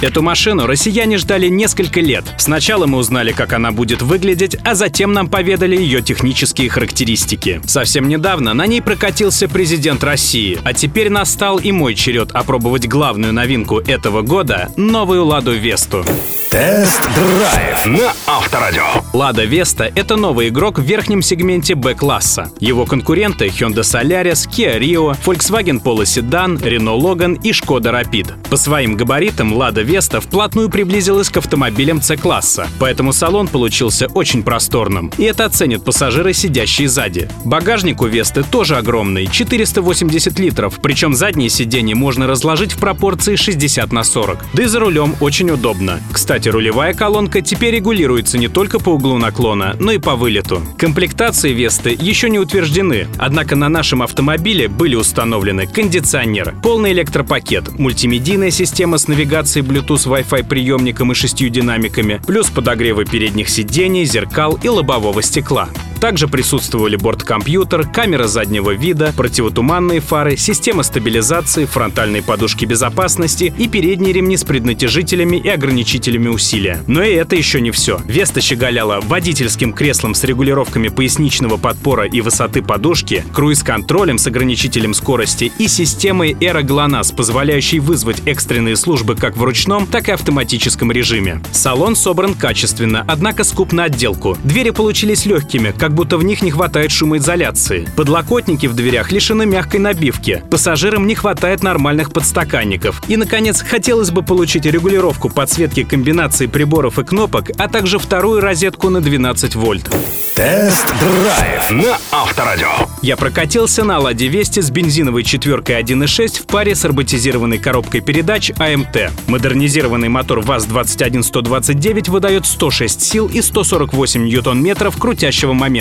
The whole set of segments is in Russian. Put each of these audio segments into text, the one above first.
Эту машину россияне ждали несколько лет. Сначала мы узнали, как она будет выглядеть, а затем нам поведали ее технические характеристики. Совсем недавно на ней прокатился президент России, а теперь настал и мой черед опробовать главную новинку этого года — новую «Ладу Весту». Тест-драйв на Авторадио. Лада Веста — это новый игрок в верхнем сегменте Б-класса. Его конкуренты — Hyundai Solaris, Kia Rio, Volkswagen Polo Sedan, Renault Logan и Skoda Rapid. По своим габаритам Лада Веста вплотную приблизилась к автомобилям C-класса, поэтому салон получился очень просторным. И это оценят пассажиры, сидящие сзади. Багажник у Весты тоже огромный — 480 литров, причем задние сиденья можно разложить в пропорции 60 на 40. Да и за рулем очень удобно. Кстати, рулевая колонка теперь регулируется не только по углу наклона, но и по вылету. Комплектации Весты еще не утверждены, однако на нашем автомобиле были установлены кондиционер, полный электропакет, мультимедийная система с навигацией Bluetooth Wi-Fi приемником и шестью динамиками, плюс подогревы передних сидений, зеркал и лобового стекла. Также присутствовали борт-компьютер, камера заднего вида, противотуманные фары, система стабилизации, фронтальные подушки безопасности и передние ремни с преднатяжителями и ограничителями усилия. Но и это еще не все. Веста щеголяла водительским креслом с регулировками поясничного подпора и высоты подушки, круиз-контролем с ограничителем скорости и системой Aero GLONASS, позволяющей вызвать экстренные службы как в ручном, так и автоматическом режиме. Салон собран качественно, однако скуп на отделку. Двери получились легкими, как как будто в них не хватает шумоизоляции. Подлокотники в дверях лишены мягкой набивки. Пассажирам не хватает нормальных подстаканников. И, наконец, хотелось бы получить регулировку подсветки комбинации приборов и кнопок, а также вторую розетку на 12 вольт. Тест-драйв на Авторадио. Я прокатился на «Ладе Вести» с бензиновой четверкой 1.6 в паре с роботизированной коробкой передач АМТ. Модернизированный мотор ВАЗ-21129 выдает 106 сил и 148 ньютон-метров крутящего момента.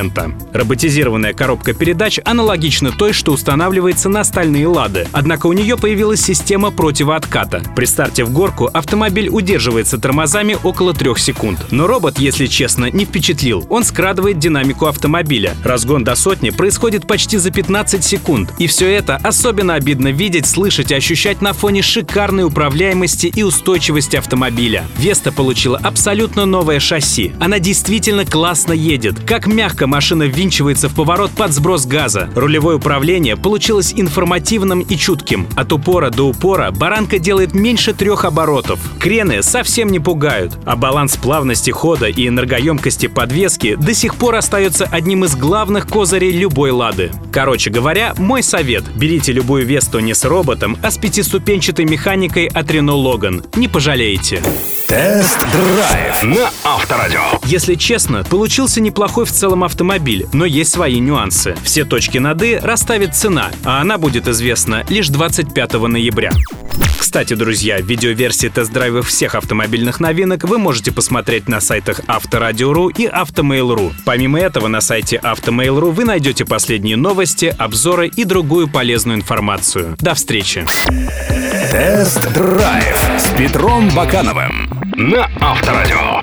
Роботизированная коробка передач аналогична той, что устанавливается на стальные «Лады», однако у нее появилась система противоотката. При старте в горку автомобиль удерживается тормозами около трех секунд. Но робот, если честно, не впечатлил. Он скрадывает динамику автомобиля. Разгон до сотни происходит почти за 15 секунд. И все это особенно обидно видеть, слышать и ощущать на фоне шикарной управляемости и устойчивости автомобиля. Веста получила абсолютно новое шасси. Она действительно классно едет. Как мягко машина ввинчивается в поворот под сброс газа. Рулевое управление получилось информативным и чутким. От упора до упора баранка делает меньше трех оборотов. Крены совсем не пугают, а баланс плавности хода и энергоемкости подвески до сих пор остается одним из главных козырей любой «Лады». Короче говоря, мой совет – берите любую Весту не с роботом, а с пятиступенчатой механикой от Renault Logan. Не пожалеете. Тест-драйв на Авторадио. Если честно, получился неплохой в целом автомобиль, но есть свои нюансы. Все точки над «и» расставит цена, а она будет известна лишь 25 ноября. Кстати, друзья, видеоверсии тест-драйвов всех автомобильных новинок вы можете посмотреть на сайтах Авторадио.ру и Автомейл.ру. Помимо этого, на сайте Автомейл.ру вы найдете последние новости, обзоры и другую полезную информацию. До встречи! Тест-драйв с Петром Бакановым на Авторадио.